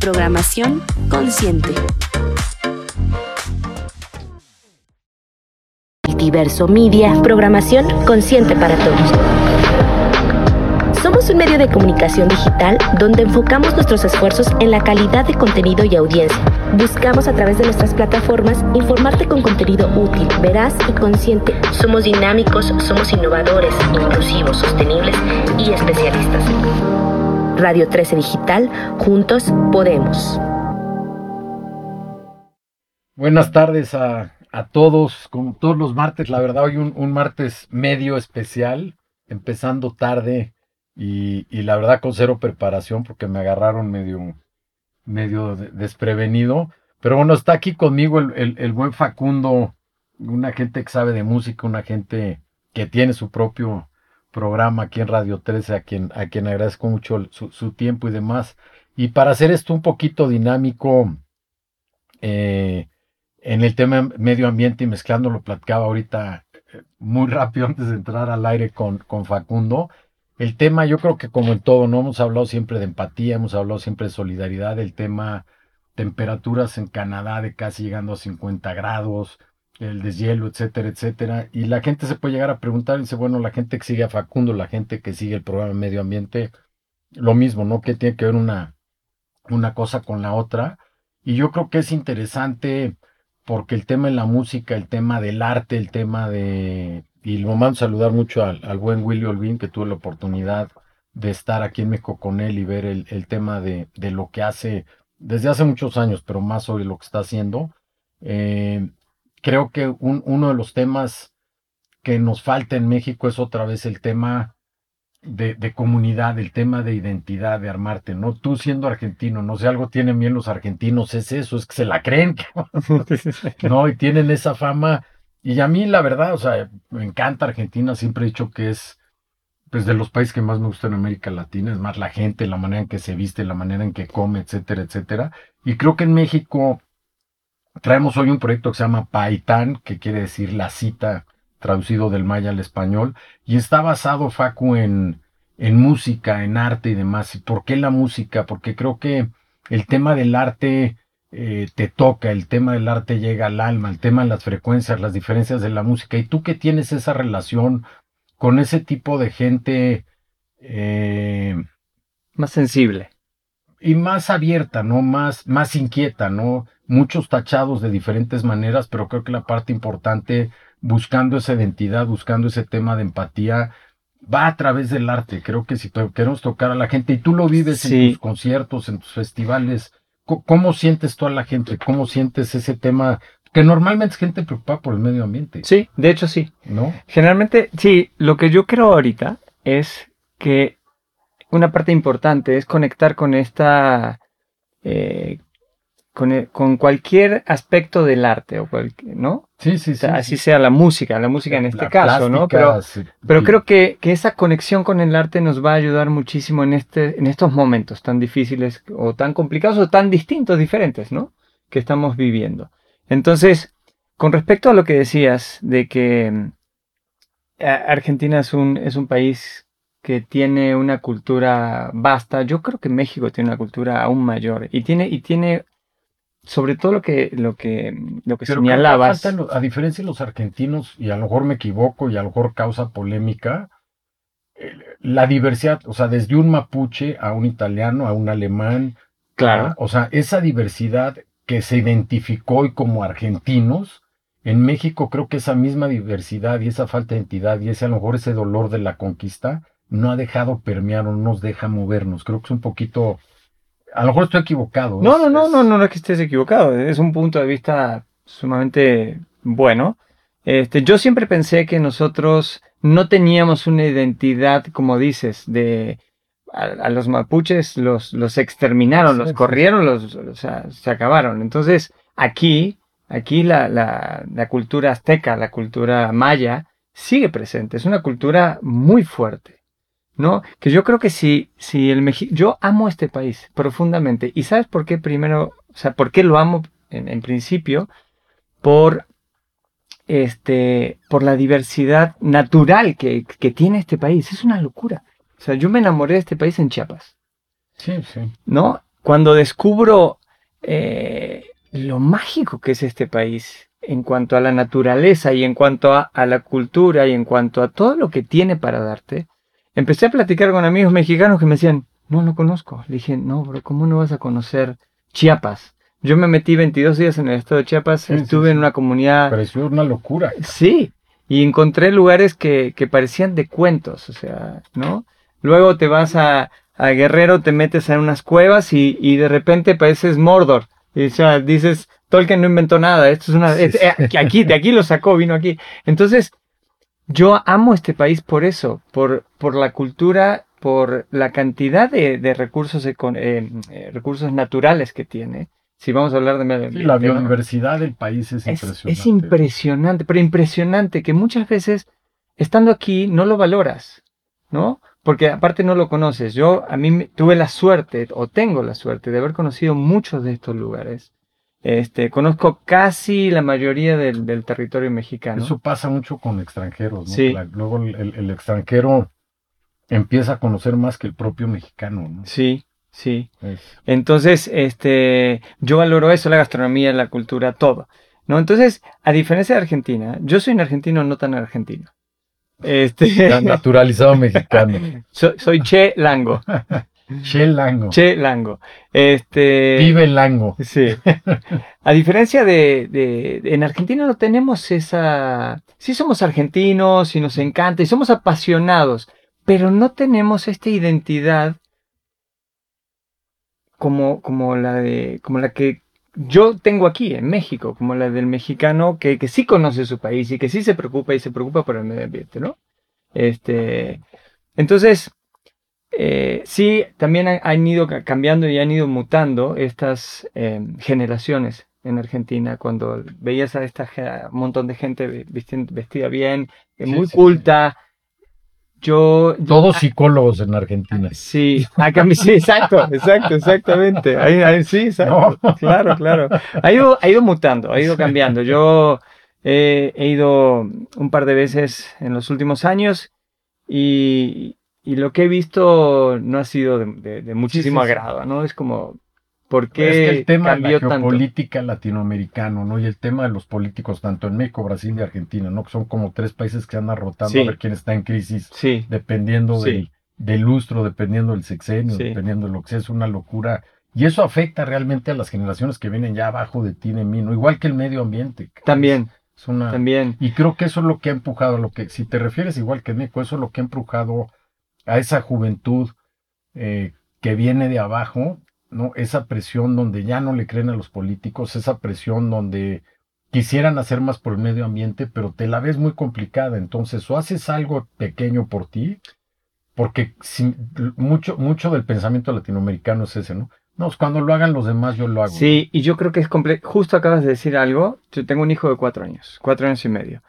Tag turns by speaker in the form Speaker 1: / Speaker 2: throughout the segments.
Speaker 1: programación consciente. Diverso Media, programación consciente para todos. Somos un medio de comunicación digital donde enfocamos nuestros esfuerzos en la calidad de contenido y audiencia. Buscamos a través de nuestras plataformas informarte con contenido útil, veraz y consciente. Somos dinámicos, somos innovadores, inclusivos, sostenibles y especialistas. Radio 13 Digital, juntos podemos.
Speaker 2: Buenas tardes a, todos, como todos los martes, la verdad hoy un, martes medio especial, empezando tarde y, la verdad con cero preparación porque me agarraron medio, medio desprevenido. Pero bueno, está aquí conmigo el, el buen Facundo, una gente que sabe de música, una gente que tiene su propio programa aquí en Radio 13, a quien, a quien agradezco mucho su, tiempo y demás. Y para hacer esto un poquito dinámico eh, en el tema medio ambiente y mezclando, lo platicaba ahorita eh, muy rápido antes de entrar al aire con, con Facundo. El tema, yo creo que como en todo, no hemos hablado siempre de empatía, hemos hablado siempre de solidaridad, el tema temperaturas en Canadá de casi llegando a 50 grados, el deshielo, etcétera, etcétera. Y la gente se puede llegar a preguntar, dice, bueno, la gente que sigue a Facundo, la gente que sigue el programa de medio ambiente, lo mismo, ¿no? Que tiene que ver una, una cosa con la otra. Y yo creo que es interesante porque el tema de la música, el tema del arte, el tema de... Y lo mando a saludar mucho al, buen Willy Olvin, que tuve la oportunidad de estar aquí en México con él y ver el, el tema de, de, lo que hace desde hace muchos años, pero más sobre lo que está haciendo. Eh, creo que uno de los temas que nos falta en México es otra vez el tema de, comunidad, el tema de identidad, de armarte, ¿no? Tú siendo argentino, no sé, algo tienen bien los argentinos, es eso, es que se la creen, ¿no? Y tienen esa fama. Y a mí, la verdad, o sea, me encanta Argentina, siempre he dicho que es pues de los países que más me gustan en América Latina, es más la gente, la manera en que se viste, la manera en que come, etcétera, etcétera. Y creo que en México Traemos hoy un proyecto que se llama Paitán, que quiere decir la cita traducido del maya al español, y está basado, Facu, en, en música, en arte y demás. ¿Y por qué la música? Porque creo que el tema del arte eh, te toca, el tema del arte llega al alma, el tema de las frecuencias, las diferencias de la música. Y tú que tienes esa relación con ese tipo de gente...
Speaker 3: Eh, más sensible.
Speaker 2: Y más abierta, ¿no? Más, más inquieta, ¿no? muchos tachados de diferentes maneras, pero creo que la parte importante, buscando esa identidad, buscando ese tema de empatía, va a través del arte. Creo que si queremos tocar a la gente, y tú lo vives en tus conciertos, en tus festivales, ¿cómo sientes tú a la gente? ¿Cómo sientes ese tema? Que normalmente es gente preocupada por el medio ambiente.
Speaker 3: Sí, de hecho sí. ¿No? Generalmente, sí, lo que yo creo ahorita es que una parte importante es conectar con esta eh, con, cualquier aspecto del arte, o ¿no?
Speaker 2: Sí, sí, sí.
Speaker 3: así sea la música, la música en este caso, ¿no? Pero, pero creo que, esa conexión con el arte nos va a ayudar muchísimo en, este, en estos momentos tan difíciles o tan complicados o tan distintos, diferentes, ¿no? Que estamos viviendo. Entonces, con respecto a lo que decías de que mm, Argentina es un, es un país que tiene una cultura vasta. Yo creo que México tiene una cultura aún mayor y tiene, y tiene sobre todo lo que, lo que, lo que señalabas.
Speaker 2: a diferencia de los argentinos, y a lo mejor me equivoco y a lo mejor causa polémica, eh, la diversidad, o sea, desde un mapuche a un italiano, a un alemán.
Speaker 3: Claro.
Speaker 2: O sea, esa diversidad que se identificó hoy como argentinos, en México creo que esa misma diversidad y esa falta de identidad y ese a lo mejor ese dolor de la conquista no ha dejado permear o no nos deja movernos. Creo que es un poquito A lo mejor estoy equivocado.
Speaker 3: No, no, no, no, no, no es que estés equivocado. Es un punto de vista sumamente bueno. Este, yo siempre pensé que nosotros no teníamos una identidad, como dices, de a, los mapuches los, los exterminaron, los corrieron, los, se acabaron. Entonces, aquí, aquí la, la, la cultura azteca, la cultura maya, sigue presente. Es una cultura muy fuerte. ¿No? Que yo creo que si, si el México, yo amo este país profundamente. ¿Y sabes por qué primero, o sea, por qué lo amo en, en principio? Por este, por la diversidad natural que, que, tiene este país. Es una locura. O sea, yo me enamoré de este país en Chiapas.
Speaker 2: Sí, sí.
Speaker 3: ¿No? Cuando descubro eh, lo mágico que es este país en cuanto a la naturaleza y en cuanto a, a, la cultura y en cuanto a todo lo que tiene para darte, empecé a platicar con amigos mexicanos que me decían, no lo conozco. Le dije, no, bro, ¿cómo no vas a conocer Chiapas? Yo me metí 22 días en el estado de Chiapas, estuve en una comunidad...
Speaker 2: Pareció una locura.
Speaker 3: Sí, y encontré lugares que, que, parecían de cuentos, o sea, ¿no? Luego te vas a, a Guerrero, te metes en unas cuevas y, y de repente pareces Mordor. Y, o sea, dices, Tolkien no inventó nada, esto es una... Eh, aquí, de aquí lo sacó, vino aquí. Entonces, yo amo este país por eso, por, por la cultura, por la cantidad de, de recursos, eh, eh, recursos naturales que tiene si vamos a hablar de medio
Speaker 2: ambiente. Sí, la biodiversidad del país es, impresionante.
Speaker 3: Es impresionante, pero impresionante que muchas veces, estando aquí, no lo valoras, ¿no? Porque aparte no lo conoces. Yo, a mí tuve la suerte, o tengo la suerte, de haber conocido muchos de estos lugares. Este, conozco casi la mayoría del, del territorio mexicano.
Speaker 2: Eso pasa mucho con extranjeros, ¿no? Sí. luego el, el extranjero empieza a conocer más que el propio mexicano, ¿no?
Speaker 3: Sí, Sí. Entonces, este, yo valoro eso, la gastronomía, la cultura, todo. ¿No? Entonces, a diferencia de Argentina, yo soy un argentino no tan argentino.
Speaker 2: Este... naturalizado mexicano.
Speaker 3: soy, Che Lango.
Speaker 2: Che Lango.
Speaker 3: Che Lango. Este...
Speaker 2: Vive Lango.
Speaker 3: Sí. A diferencia de, de, En Argentina no tenemos esa. Sí, somos argentinos y nos encanta y somos apasionados, pero no tenemos esta identidad como, como la de, como la que yo tengo aquí en México, como la del mexicano que, que sí conoce su país y que sí se preocupa y se preocupa por el medio ambiente, ¿no? Este, entonces, eh, sí, también han, ido cambiando y han ido mutando estas em, generaciones en Argentina, cuando veías a esta montón de gente vestida bien, muy culta, yo,
Speaker 2: Todos psicólogos en Argentina.
Speaker 3: Sí, acá, sí, exacto, exacto, exactamente. Ahí, sí, exacto. Claro, claro. Ha ido, ha ido mutando, ha ido cambiando. Yo he ido un par de veces en los últimos años y, y lo que he visto no ha sido de, muchísimo agrado, ¿no? Es como, ¿Por qué es que
Speaker 2: el tema de la geopolítica latinoamericano, ¿no? Y el tema de los políticos, tanto en México, Brasil y Argentina, ¿no? Que son como tres países que andan rotando a ver quién está en crisis,
Speaker 3: sí.
Speaker 2: dependiendo Del, lustro, dependiendo del sexenio, dependiendo de lo que sea, es una locura. Y eso afecta realmente a las generaciones que vienen ya abajo de ti, de mí, ¿no? Igual que el medio ambiente.
Speaker 3: También.
Speaker 2: Es una...
Speaker 3: También.
Speaker 2: Y creo que eso es lo que ha empujado, lo que, si te refieres igual que México, eso es lo que ha empujado a esa juventud eh, que viene de abajo ¿no? Esa presión donde ya no le creen a los políticos, esa presión donde quisieran hacer más por el medio ambiente, pero te la ves muy complicada. Entonces, o haces algo pequeño por ti, porque mucho, mucho del pensamiento latinoamericano es ese, ¿no? No, cuando lo hagan los demás, yo lo hago.
Speaker 3: Sí, y yo creo que es complejo. Justo acabas de decir algo. Yo tengo un hijo de cuatro años, cuatro años y medio.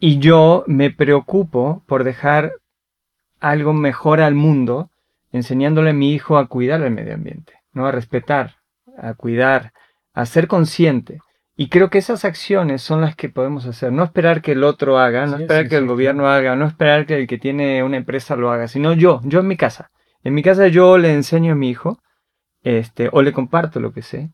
Speaker 3: Y yo me preocupo por dejar algo mejor al mundo, enseñándole a mi hijo a cuidar el medio ambiente. ¿no? A respetar, a cuidar, a ser consciente. Y creo que esas acciones son las que podemos hacer. No esperar que el otro haga, no esperar que el gobierno haga, no esperar que el que tiene una empresa lo haga, sino yo, yo en mi casa. En mi casa yo le enseño a mi hijo, este, o le comparto lo que sé.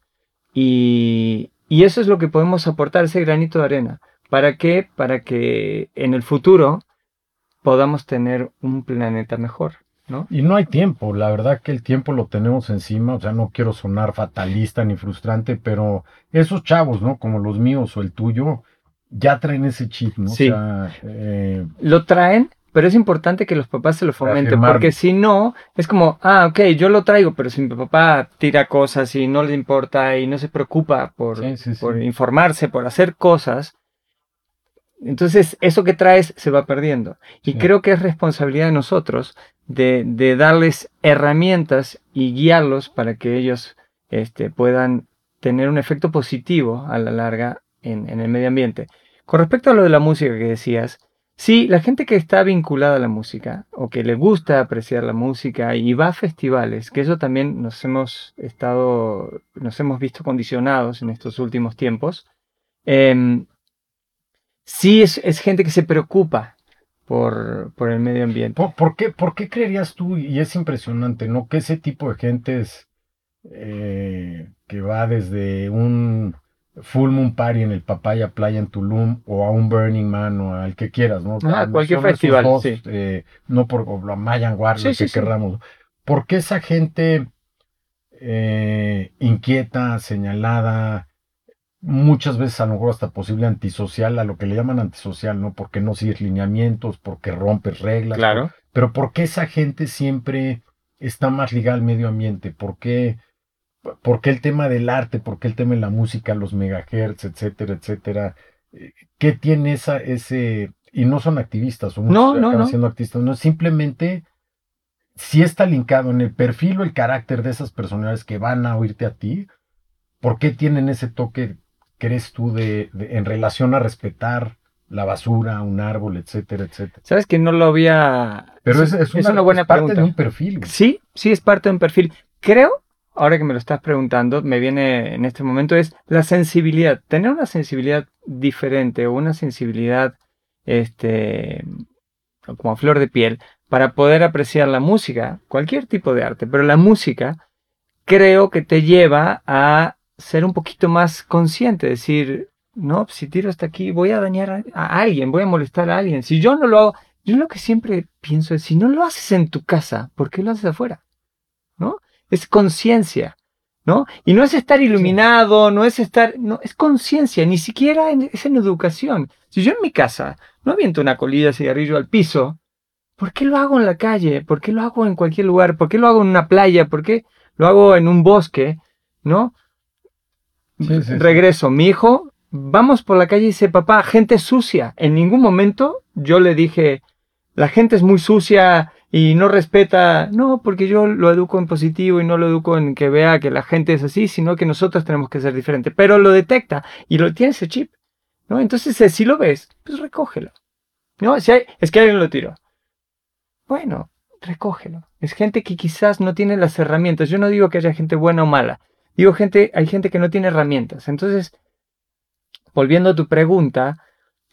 Speaker 3: Y, y eso es lo que podemos aportar, ese granito de arena. ¿Para qué? Para que en el futuro podamos tener un planeta mejor.
Speaker 2: Y no hay tiempo, la verdad que el tiempo lo tenemos encima, o sea, no quiero sonar fatalista ni frustrante, pero esos chavos, ¿no? Como los míos o el tuyo, ya traen ese chip, ¿no?
Speaker 3: Sí.
Speaker 2: O sea,
Speaker 3: eh... Lo traen, pero es importante que los papás se lo fomenten, porque si no, es como, ah, ok, yo lo traigo, pero si mi papá tira cosas y no le importa y no se preocupa por, por informarse, por hacer cosas, entonces eso que traes se va perdiendo. Y creo que es responsabilidad de nosotros de, de, darles herramientas y guiarlos para que ellos este, puedan tener un efecto positivo a la larga en, en el medio ambiente. Con respecto a lo de la música que decías, Sí, la gente que está vinculada a la música o que le gusta apreciar la música y va a festivales, que eso también nos hemos estado, nos hemos visto condicionados en estos últimos tiempos. Em, sí es, gente que se preocupa por, el medio ambiente.
Speaker 2: ¿Por, qué, ¿Por, qué, creerías tú, y es impresionante, ¿no? Que ese tipo de gente es, eh, que va desde un Full Moon Party en el Papaya Playa en Tulum o a un Burning Man o al que quieras, ¿no?
Speaker 3: Ah, cualquier festival, sí.
Speaker 2: Eh, no por la Mayan War, lo que queramos. ¿Por qué esa gente eh, inquieta, señalada, muchas veces a lo mejor hasta posible antisocial, a lo que le llaman antisocial, ¿no? Porque no sigues lineamientos, porque rompes reglas.
Speaker 3: Claro.
Speaker 2: Pero ¿por qué esa gente siempre está más ligada al medio ambiente? ¿Por qué? ¿Por qué el tema del arte? ¿Por qué el tema de la música, los megahertz, etcétera, etcétera? Eh, ¿Qué tiene esa, ese... Y no son activistas, son
Speaker 3: no, no, no.
Speaker 2: siendo activistas, no, simplemente si está linkado en el perfil o el carácter de esas personalidades que van a oírte a ti, ¿por qué tienen ese toque, crees tú, de, en relación a respetar la basura, un árbol, etcétera, etcétera?
Speaker 3: Sabes que no lo había...
Speaker 2: Pero es, es, una, buena parte de un perfil.
Speaker 3: Sí, sí, es parte de un perfil. Creo ahora que me lo estás preguntando, me viene en este momento es la sensibilidad. Tener una sensibilidad diferente o una sensibilidad, este, como flor de piel, para poder apreciar la música, cualquier tipo de arte, pero la música creo que te lleva a ser un poquito más consciente, decir, no, si tiro hasta aquí voy a dañar a, alguien, voy a molestar a alguien. Si yo no lo hago, yo lo que siempre pienso es, si no lo haces en tu casa, ¿por qué lo haces afuera? ¿No? es conciencia, ¿no? Y no es estar iluminado, no es estar, no, es conciencia, ni siquiera es en educación. Si yo en mi casa no aviento una colilla de cigarrillo al piso, ¿por qué lo hago en la calle? ¿Por qué lo hago en cualquier lugar? ¿Por qué lo hago en una playa? ¿Por qué lo hago en un bosque? ¿No? Regreso, mi hijo, vamos por la calle y dice, papá, gente sucia. En ningún momento yo le dije, la gente es muy sucia, y no respeta, no, porque yo lo educo en positivo y no lo educo en que vea que la gente es así, sino que nosotros tenemos que ser diferentes. Pero lo detecta y lo tiene ese chip, ¿no? Entonces, eh, si lo ves, pues recógelo. ¿No? Si hay, es que alguien lo tiró. Bueno, recógelo. Es gente que quizás no tiene las herramientas. Yo no digo que haya gente buena o mala. Digo gente, hay gente que no tiene herramientas. Entonces, volviendo a tu pregunta,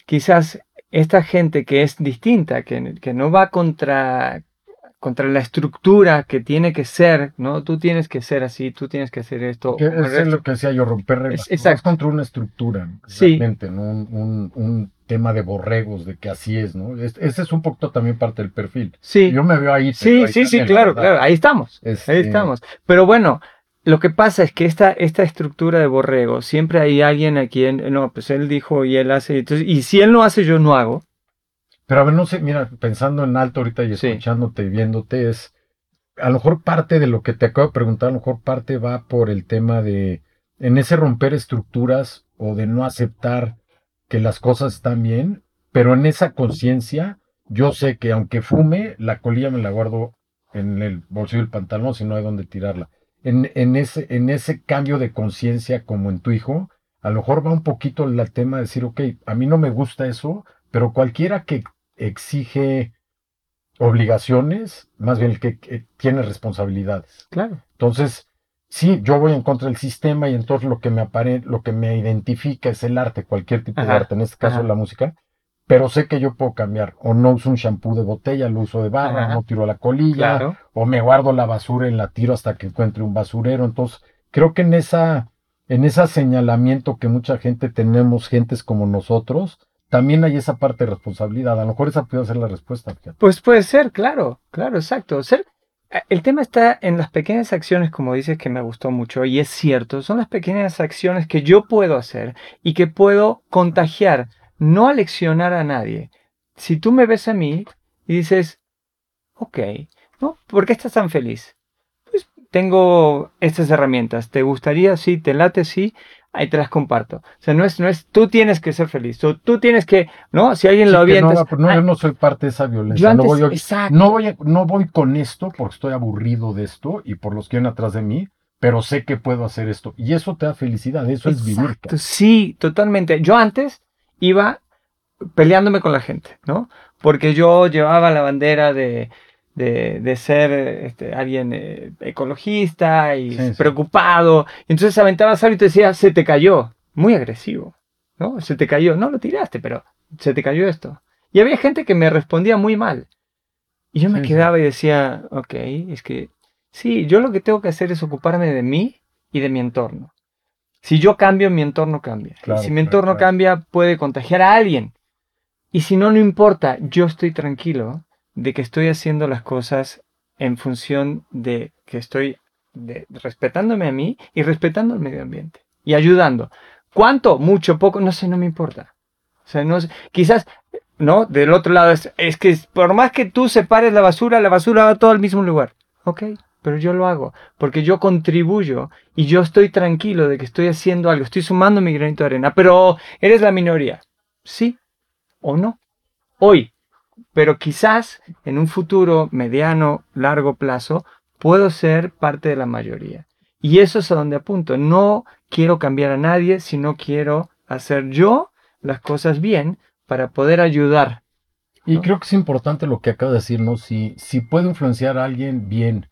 Speaker 3: quizás esta gente que es distinta, que, que no va contra, contra la estructura que tiene que ser, ¿no? Tú tienes que ser así, tú tienes que hacer esto.
Speaker 2: es lo que decía yo, romper reglas. Es, contra una estructura, realmente, ¿no? Un, un, tema de borregos, de que así es, ¿no? ese es un poquito también parte del perfil.
Speaker 3: Sí.
Speaker 2: Yo me veo ahí.
Speaker 3: Sí, sí, sí, claro, claro, ahí estamos. Ahí este estamos. Pero bueno, lo que pasa es que esta, esta estructura de borrego, siempre hay alguien a quien, no, pues él dijo y él hace, entonces, y si él no hace, yo no hago.
Speaker 2: Pero a ver, no sé, mira, pensando en alto ahorita y escuchándote y viéndote, es a lo mejor parte de lo que te acabo de preguntar, a lo mejor parte va por el tema de, en ese romper estructuras o de no aceptar que las cosas están bien, pero en esa conciencia, yo sé que aunque fume, la colilla me la guardo en el bolsillo del pantalón si no hay donde tirarla. En, en, ese, en ese cambio de conciencia como en tu hijo, a lo mejor va un poquito el tema de decir, ok, a mí no me gusta eso, pero cualquiera que exige obligaciones, más bien el que, tiene responsabilidades.
Speaker 3: Claro.
Speaker 2: Entonces, sí, yo voy en contra del sistema y entonces lo que me apare, lo que me identifica es el arte, cualquier tipo de arte, en este caso la música, pero sé que yo puedo cambiar. O no uso un shampoo de botella, lo uso de barra, no tiro la colilla, o me guardo la basura y la tiro hasta que encuentre un basurero. Entonces, creo que en esa, en ese señalamiento que mucha gente tenemos, gentes como nosotros, también hay esa parte de responsabilidad. A lo mejor esa puede ser la respuesta.
Speaker 3: Pues puede ser, claro, claro, exacto. Ser, eh, el tema está en las pequeñas acciones, como dices, que me gustó mucho, y es cierto, son las pequeñas acciones que yo puedo hacer y que puedo contagiar, no aleccionar a nadie. Si tú me ves a mí, y dices, ok, ¿no? ¿Por qué estás tan feliz? Pues tengo estas herramientas. ¿Te gustaría? Sí, te late, sí. Ahí te las comparto. O sea, no es, no es, tú tienes que ser feliz. Tú, tú tienes que, ¿no? Si alguien lo avienta.
Speaker 2: No, no, yo no soy parte de esa violencia. no, voy, no, voy, no voy con esto porque estoy aburrido de esto y por los que vienen atrás de mí pero sé que puedo hacer esto. Y eso te da felicidad, eso es vivir.
Speaker 3: Sí, totalmente. Yo antes iba peleándome con la gente, ¿no? Porque yo llevaba la bandera de, de, ser este, alguien eh, ecologista y preocupado. Entonces aventabas algo y te decía, se te cayó. Muy agresivo, ¿no? Se te cayó. No lo tiraste, pero se te cayó esto. Y había gente que me respondía muy mal. Y yo me quedaba y decía, ok, es que Sí, yo lo que tengo que hacer es ocuparme de mí y de mi entorno. Si yo cambio, mi entorno cambia. si mi entorno cambia, puede contagiar a alguien. Y si no, no importa, yo estoy tranquilo de que estoy haciendo las cosas en función de que estoy respetándome a mí y respetando el medio ambiente. Y ayudando. ¿Cuánto? Mucho, poco, no sé, no me importa. O sea, no quizás, ¿no? Del otro lado es, es que por más que tú separes la basura, la basura va todo al mismo lugar. Ok, pero yo lo hago porque yo contribuyo y yo estoy tranquilo de que estoy haciendo algo, estoy sumando mi granito de arena, pero eres la minoría, sí o no, hoy, pero quizás en un futuro mediano, largo plazo, puedo ser parte de la mayoría. Y eso es a donde apunto. No quiero cambiar a nadie, sino quiero hacer yo las cosas bien para poder ayudar.
Speaker 2: Y creo que es importante lo que acabo de decir, ¿no? Si, si puedo influenciar a alguien, bien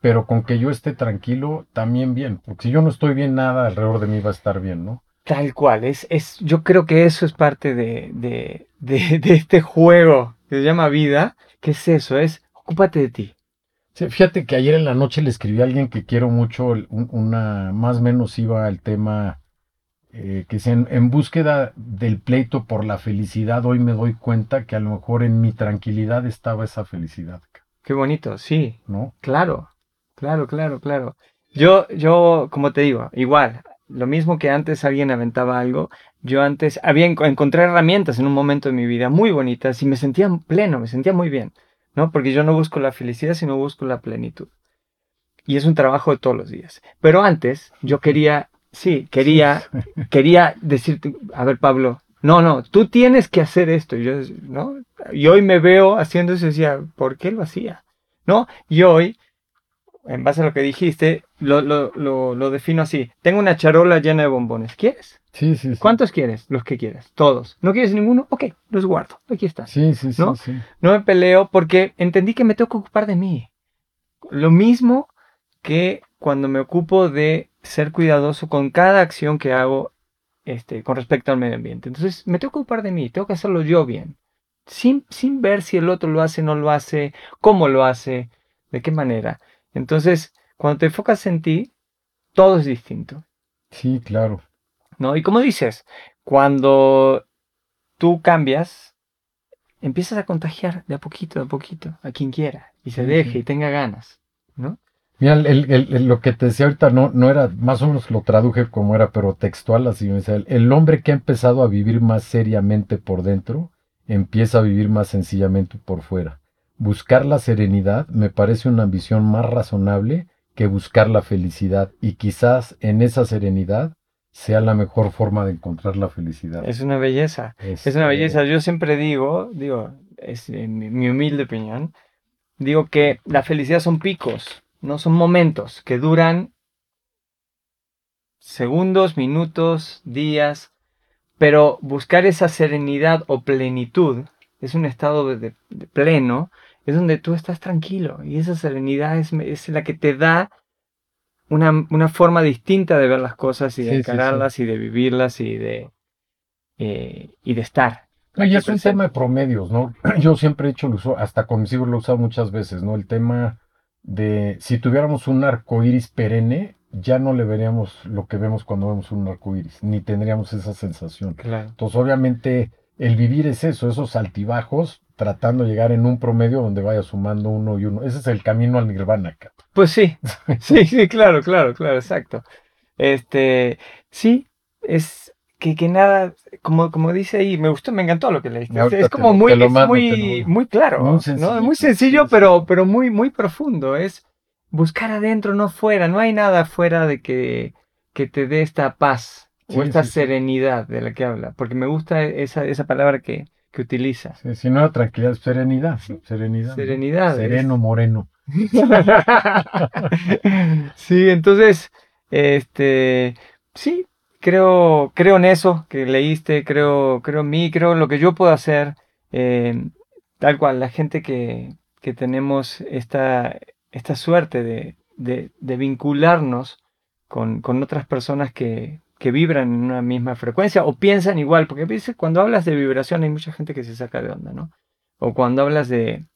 Speaker 2: pero con que yo esté tranquilo, también bien, porque si yo no estoy bien, nada alrededor de mí va a estar bien, ¿no?
Speaker 3: Tal cual, es, es, yo creo que eso es parte de, de, de, este juego que se llama vida, que es eso, es ocúpate de ti.
Speaker 2: Sí, fíjate que ayer en la noche le escribí a alguien que quiero mucho, una, más o menos iba al tema eh, que sea en, búsqueda del pleito por la felicidad, hoy me doy cuenta que a lo mejor en mi tranquilidad estaba esa felicidad.
Speaker 3: Qué bonito, sí. ¿No? Claro. Claro, claro, claro. Yo, yo, como te digo, igual, lo mismo que antes alguien aventaba algo, yo antes había encontré herramientas en un momento de mi vida muy bonitas y me sentía pleno, me sentía muy bien, ¿no? Porque yo no busco la felicidad, sino busco la plenitud. Y es un trabajo de todos los días. Pero antes yo quería, sí, quería, quería decirte, a ver, Pablo, no, no, tú tienes que hacer esto. Y yo, ¿no? Y hoy me veo haciendo eso y decía, ¿por qué lo hacía? ¿No? Y hoy en base a lo que dijiste, lo, lo, lo, defino así. Tengo una charola llena de bombones. ¿Quieres?
Speaker 2: Sí, sí,
Speaker 3: ¿Cuántos quieres? Los que quieras. Todos. ¿No quieres ninguno? Ok, los guardo. Aquí está.
Speaker 2: Sí, sí,
Speaker 3: ¿no?
Speaker 2: sí,
Speaker 3: No me peleo porque entendí que me tengo que ocupar de mí. Lo mismo que cuando me ocupo de ser cuidadoso con cada acción que hago este, con respecto al medio ambiente. Entonces, me tengo que ocupar de mí, tengo que hacerlo yo bien. Sin, sin ver si el otro lo hace, no lo hace, cómo lo hace, de qué manera. Entonces, cuando te enfocas en ti, todo es distinto.
Speaker 2: Sí, claro.
Speaker 3: ¿No? Y como dices, cuando tú cambias, empiezas a contagiar de a poquito, de a poquito, a quien quiera, y se deje y tenga ganas, ¿no?
Speaker 2: Mira, lo que te decía ahorita no, no era, más o menos lo traduje como era, pero textual así, el, el hombre que ha empezado a vivir más seriamente por dentro, empieza a vivir más sencillamente por fuera. Buscar la serenidad me parece una ambición más razonable que buscar la felicidad y quizás en esa serenidad sea la mejor forma de encontrar la felicidad.
Speaker 3: Es una belleza, es, una belleza. Yo siempre digo, digo, es mi humilde opinión, digo que la felicidad son picos, no son momentos que duran segundos, minutos, días, pero buscar esa serenidad o plenitud es un estado de pleno es donde tú estás tranquilo y esa serenidad es, la que te da una, forma distinta de ver las cosas y de encararlas y de vivirlas y de, eh, y de estar.
Speaker 2: y es un tema de promedios, ¿no? Yo siempre he hecho el uso, hasta con mis hijos lo he usado muchas veces, ¿no? El tema de si tuviéramos un arco iris perenne, ya no le veríamos lo que vemos cuando vemos un arco iris, ni tendríamos esa sensación. Entonces, obviamente, el vivir es eso, esos altibajos, tratando de llegar en un promedio donde vaya sumando uno y uno. Ese es el camino al nirvana.
Speaker 3: Pues sí, sí, sí, claro, claro, claro, exacto. Este, sí, es que, que nada, como, como dice ahí, me gustó, me encantó lo que leíste. Es, como muy, muy, muy claro, muy sencillo, muy sencillo pero, pero muy, muy profundo. Es buscar adentro, no fuera. No hay nada fuera de que, que te dé esta paz o esta serenidad de la que habla. Porque me gusta esa, esa palabra que, que utiliza.
Speaker 2: si no, tranquilidad, serenidad. Serenidad.
Speaker 3: Serenidad.
Speaker 2: Sereno, moreno.
Speaker 3: sí, entonces, este, sí, creo, creo en eso que leíste, creo, creo en mí, creo en lo que yo puedo hacer. Eh, tal cual, la gente que, que tenemos esta, esta suerte de, de, de vincularnos con, con, otras personas que, que, vibran en una misma frecuencia o piensan igual, porque cuando hablas de vibración hay mucha gente que se saca de onda, ¿no? O cuando hablas de,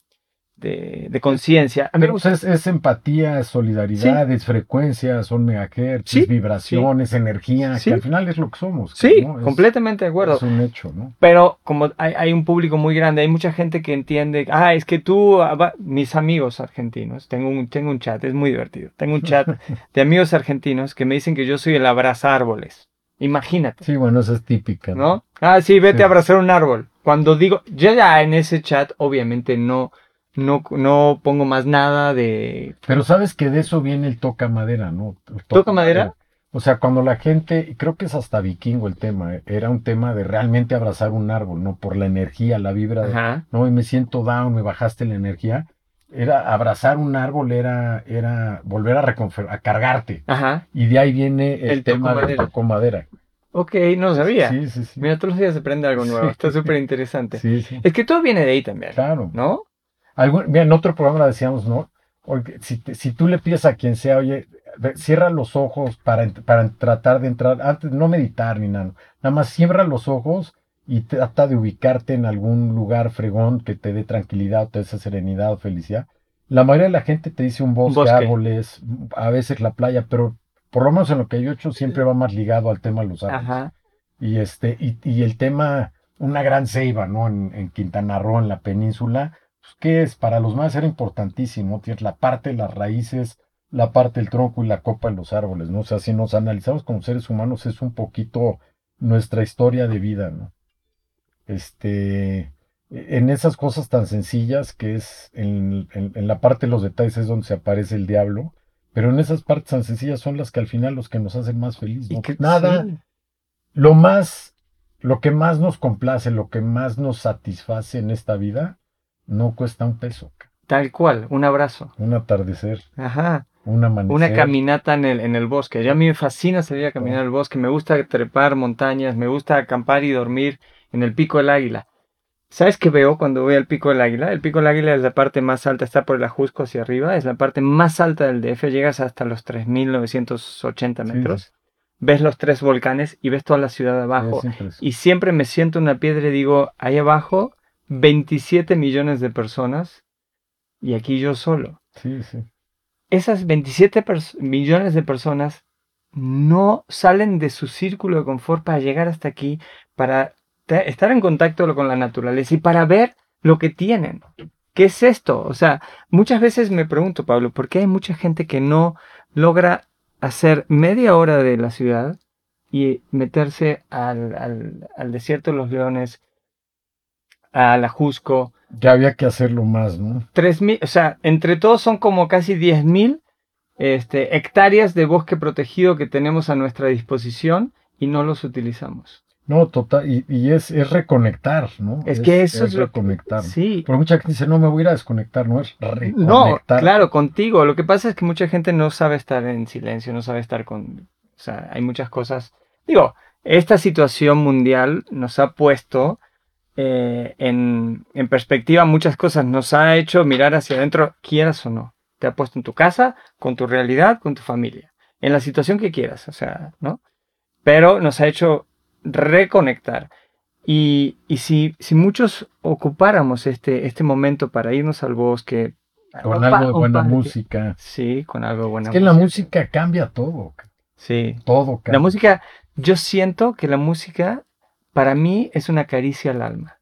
Speaker 3: de, conciencia.
Speaker 2: Es, es, empatía, es solidaridad, es frecuencia, son megahertz, vibraciones, energía, que al final es lo que somos.
Speaker 3: Sí, completamente de acuerdo.
Speaker 2: Es un hecho, ¿no?
Speaker 3: Pero como hay, hay, un público muy grande, hay mucha gente que entiende, ah, es que tú, ah, mis amigos argentinos, tengo un, tengo un chat, es muy divertido, tengo un chat de amigos argentinos que me dicen que yo soy el abraza árboles. Imagínate.
Speaker 2: Sí, bueno, eso es típica.
Speaker 3: ¿No? Ah, sí, vete a abrazar un árbol. Cuando digo, yo ya en ese chat, obviamente no, no, no pongo más nada de...
Speaker 2: Pero sabes que de eso viene el toca madera, ¿no?
Speaker 3: toca, madera?
Speaker 2: O sea, cuando la gente, creo que es hasta vikingo el tema, ¿eh? era un tema de realmente abrazar un árbol, ¿no? Por la energía, la vibra, ¿no? Y me siento down, me bajaste la energía. Era abrazar un árbol, era, era volver a, a cargarte. Ajá. Y de ahí viene el, tema del toco madera.
Speaker 3: Ok, no sabía. Sí, sí, sí. Mira, todos los días se aprende algo nuevo. Está súper interesante. Sí, sí. Es que todo viene de ahí también. Claro. ¿No?
Speaker 2: En otro programa decíamos, ¿no? si, si, tú le pides a quien sea, oye, cierra los ojos para, para tratar de entrar, antes no meditar ni nada, nada más cierra los ojos y trata de ubicarte en algún lugar fregón que te dé tranquilidad, te dé serenidad o felicidad. La mayoría de la gente te dice un bosque, árboles, a veces la playa, pero por lo menos en lo que yo he hecho siempre va más ligado al tema de los árboles. Y este, y, y, el tema, una gran ceiba, ¿no? En, en Quintana Roo, en la península, ¿qué es? Para los más era importantísimo, tienes la parte las raíces, la parte del tronco y la copa de los árboles, ¿no? O sea, si nos analizamos como seres humanos es un poquito nuestra historia de vida, ¿no? Este, en esas cosas tan sencillas que es en, en, la parte de los detalles es donde se aparece el diablo, pero en esas partes tan sencillas son las que al final los que nos hacen más felices, ¿no? Nada, lo más, lo que más nos complace, lo que más nos satisface en esta vida, no cuesta un peso.
Speaker 3: Tal cual, un abrazo.
Speaker 2: Un atardecer.
Speaker 3: Ajá. Una, una caminata en el, en el bosque. Ya a mí me fascina salir a caminar al bosque. Me gusta trepar montañas. Me gusta acampar y dormir en el pico del águila. ¿Sabes qué veo cuando voy al pico del águila? El pico del águila es la parte más alta, está por el Ajusco hacia arriba. Es la parte más alta del DF. Llegas hasta los 3.980 metros. Ves los tres volcanes y ves toda la ciudad abajo. y siempre me siento en una piedra y digo, ahí abajo 27 millones de personas y aquí yo solo.
Speaker 2: Sí, sí.
Speaker 3: Esas 27 millones de personas no salen de su círculo de confort para llegar hasta aquí, para estar en contacto con la naturaleza y para ver lo que tienen. ¿Qué es esto? O sea, muchas veces me pregunto, Pablo, ¿por qué hay mucha gente que no logra hacer media hora de la ciudad y meterse al, al, al desierto de los leones, a la Jusco.
Speaker 2: Ya había que hacerlo más, ¿no?
Speaker 3: Tres mil, o sea, entre todos son como casi diez mil este, hectáreas de bosque protegido que tenemos a nuestra disposición y no los utilizamos.
Speaker 2: No, total, y, es, es, reconectar, ¿no?
Speaker 3: Es, que eso es,
Speaker 2: reconectar.
Speaker 3: sí.
Speaker 2: Porque mucha gente dice, no, me voy a ir a desconectar, no es reconectar.
Speaker 3: No, claro, contigo. Lo que pasa es que mucha gente no sabe estar en silencio, no sabe estar con... O sea, hay muchas cosas... Digo, esta situación mundial nos ha puesto eh, en, perspectiva muchas cosas. Nos ha hecho mirar hacia adentro, quieras o no. Te ha puesto en tu casa, con tu realidad, con tu familia. En la situación que quieras, o sea, ¿no? Pero nos ha hecho reconectar. Y, y si, si muchos ocupáramos este, este momento para irnos al bosque,
Speaker 2: con algo de buena música.
Speaker 3: Sí, con algo de buena
Speaker 2: es que la música cambia todo.
Speaker 3: Sí.
Speaker 2: Todo cambia.
Speaker 3: La música, yo siento que la música para mí es una caricia al alma.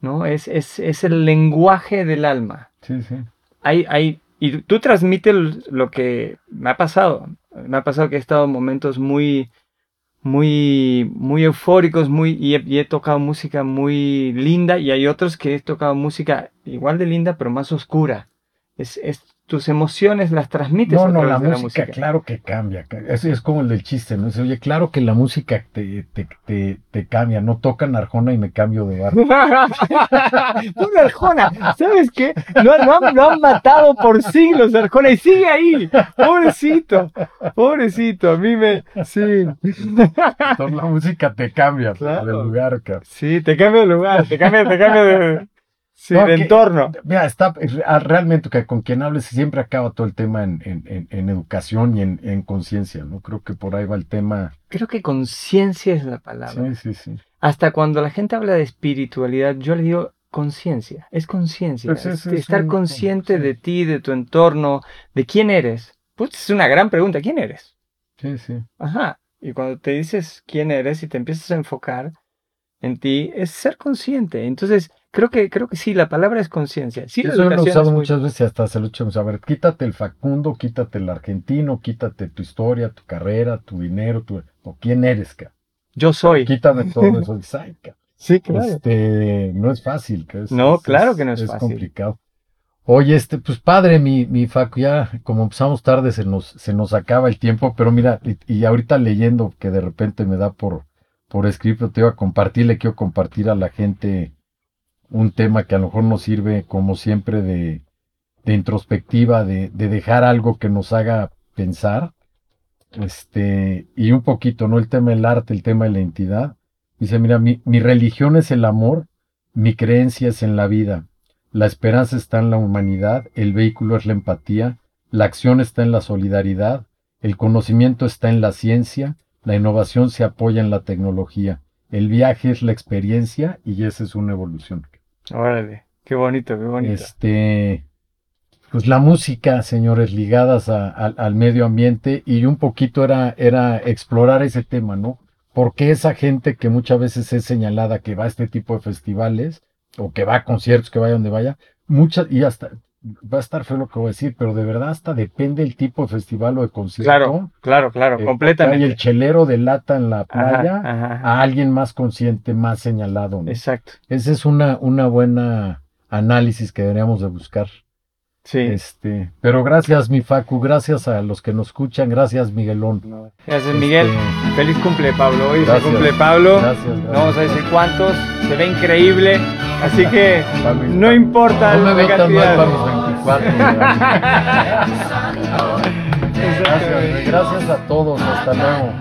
Speaker 3: ¿No? Es, es, es el lenguaje del alma.
Speaker 2: Sí, sí.
Speaker 3: Hay, hay, y tú transmites lo que me ha pasado. Me ha pasado que he estado en momentos muy, muy, muy eufóricos, muy, y he, tocado música muy linda y hay otros que he tocado música igual de linda pero más oscura. Es, es tus emociones las transmites.
Speaker 2: No, no, la música, claro que cambia. Eso es como el del chiste, ¿no? oye, claro que la música te, te, te, te cambia. No tocan Arjona y me cambio de bar.
Speaker 3: Una Arjona, ¿sabes qué? Lo, han, han, matado por siglos Arjona y sigue ahí. Pobrecito, pobrecito. A mí me. Sí.
Speaker 2: Entonces la música te cambia de lugar,
Speaker 3: Sí, te cambia de lugar, te cambia, te cambia de. Sí, de entorno.
Speaker 2: Mira, está ah, realmente que con quien hables siempre acaba todo el tema en, educación y en, conciencia, ¿no? Creo que por ahí va el tema.
Speaker 3: Creo que conciencia es la palabra.
Speaker 2: Sí, sí, sí.
Speaker 3: Hasta cuando la gente habla de espiritualidad, yo le digo conciencia, es conciencia. Pues es, estar consciente de ti, de tu entorno, de quién eres. Pues es una gran pregunta, ¿quién eres?
Speaker 2: Sí, sí.
Speaker 3: Ajá. Y cuando te dices quién eres y te empiezas a enfocar en ti, es ser consciente. Entonces, Creo que, creo que sí, la palabra es conciencia. Sí,
Speaker 2: Eso lo he usado muchas veces hasta se lo echamos a ver, quítate el Facundo, quítate el argentino, quítate tu historia, tu carrera, tu dinero, tu, o quién eres, ca.
Speaker 3: Yo soy.
Speaker 2: Quítame todo eso.
Speaker 3: sí, claro.
Speaker 2: Este, no es fácil.
Speaker 3: no, claro que no es,
Speaker 2: es
Speaker 3: fácil.
Speaker 2: complicado. Oye, este, pues padre, mi, mi Facu, ya como empezamos tarde se nos, se nos acaba el tiempo, pero mira, y, ahorita leyendo que de repente me da por, por escrito, te iba a compartir, le quiero compartir a la gente un tema que a lo mejor nos sirve, como siempre, de, de introspectiva, de, de, dejar algo que nos haga pensar. Este, y un poquito, ¿no? El tema del arte, el tema de la entidad. Dice, mira, mi, mi religión es el amor, mi creencia es en la vida, la esperanza está en la humanidad, el vehículo es la empatía, la acción está en la solidaridad, el conocimiento está en la ciencia, la innovación se apoya en la tecnología, el viaje es la experiencia y esa es una evolución.
Speaker 3: Órale, qué bonito, qué bonito.
Speaker 2: Este, pues la música, señores, ligadas al medio ambiente y un poquito era, era explorar ese tema, ¿no? Porque esa gente que muchas veces es señalada que va a este tipo de festivales o que va a conciertos, que vaya donde vaya, muchas, y hasta va a estar feo lo que voy a decir, pero de verdad hasta depende el tipo de festival o de concierto.
Speaker 3: Claro, claro, claro, eh, completamente.
Speaker 2: Hay el chelero de lata en la playa a alguien más consciente, más señalado.
Speaker 3: Exacto.
Speaker 2: Ese es una, una buena análisis que deberíamos de buscar.
Speaker 3: Sí.
Speaker 2: Este, pero gracias, mi Facu, gracias a los que nos escuchan, gracias, Miguelón.
Speaker 3: Gracias, Miguel. Este, Feliz cumple, Pablo. Hoy se cumple Pablo. Gracias, gracias. No vamos a decir cuántos, se ve increíble. Así que no importa
Speaker 2: no me la cantidad. Mal para los 24. gracias, gracias a todos, hasta luego.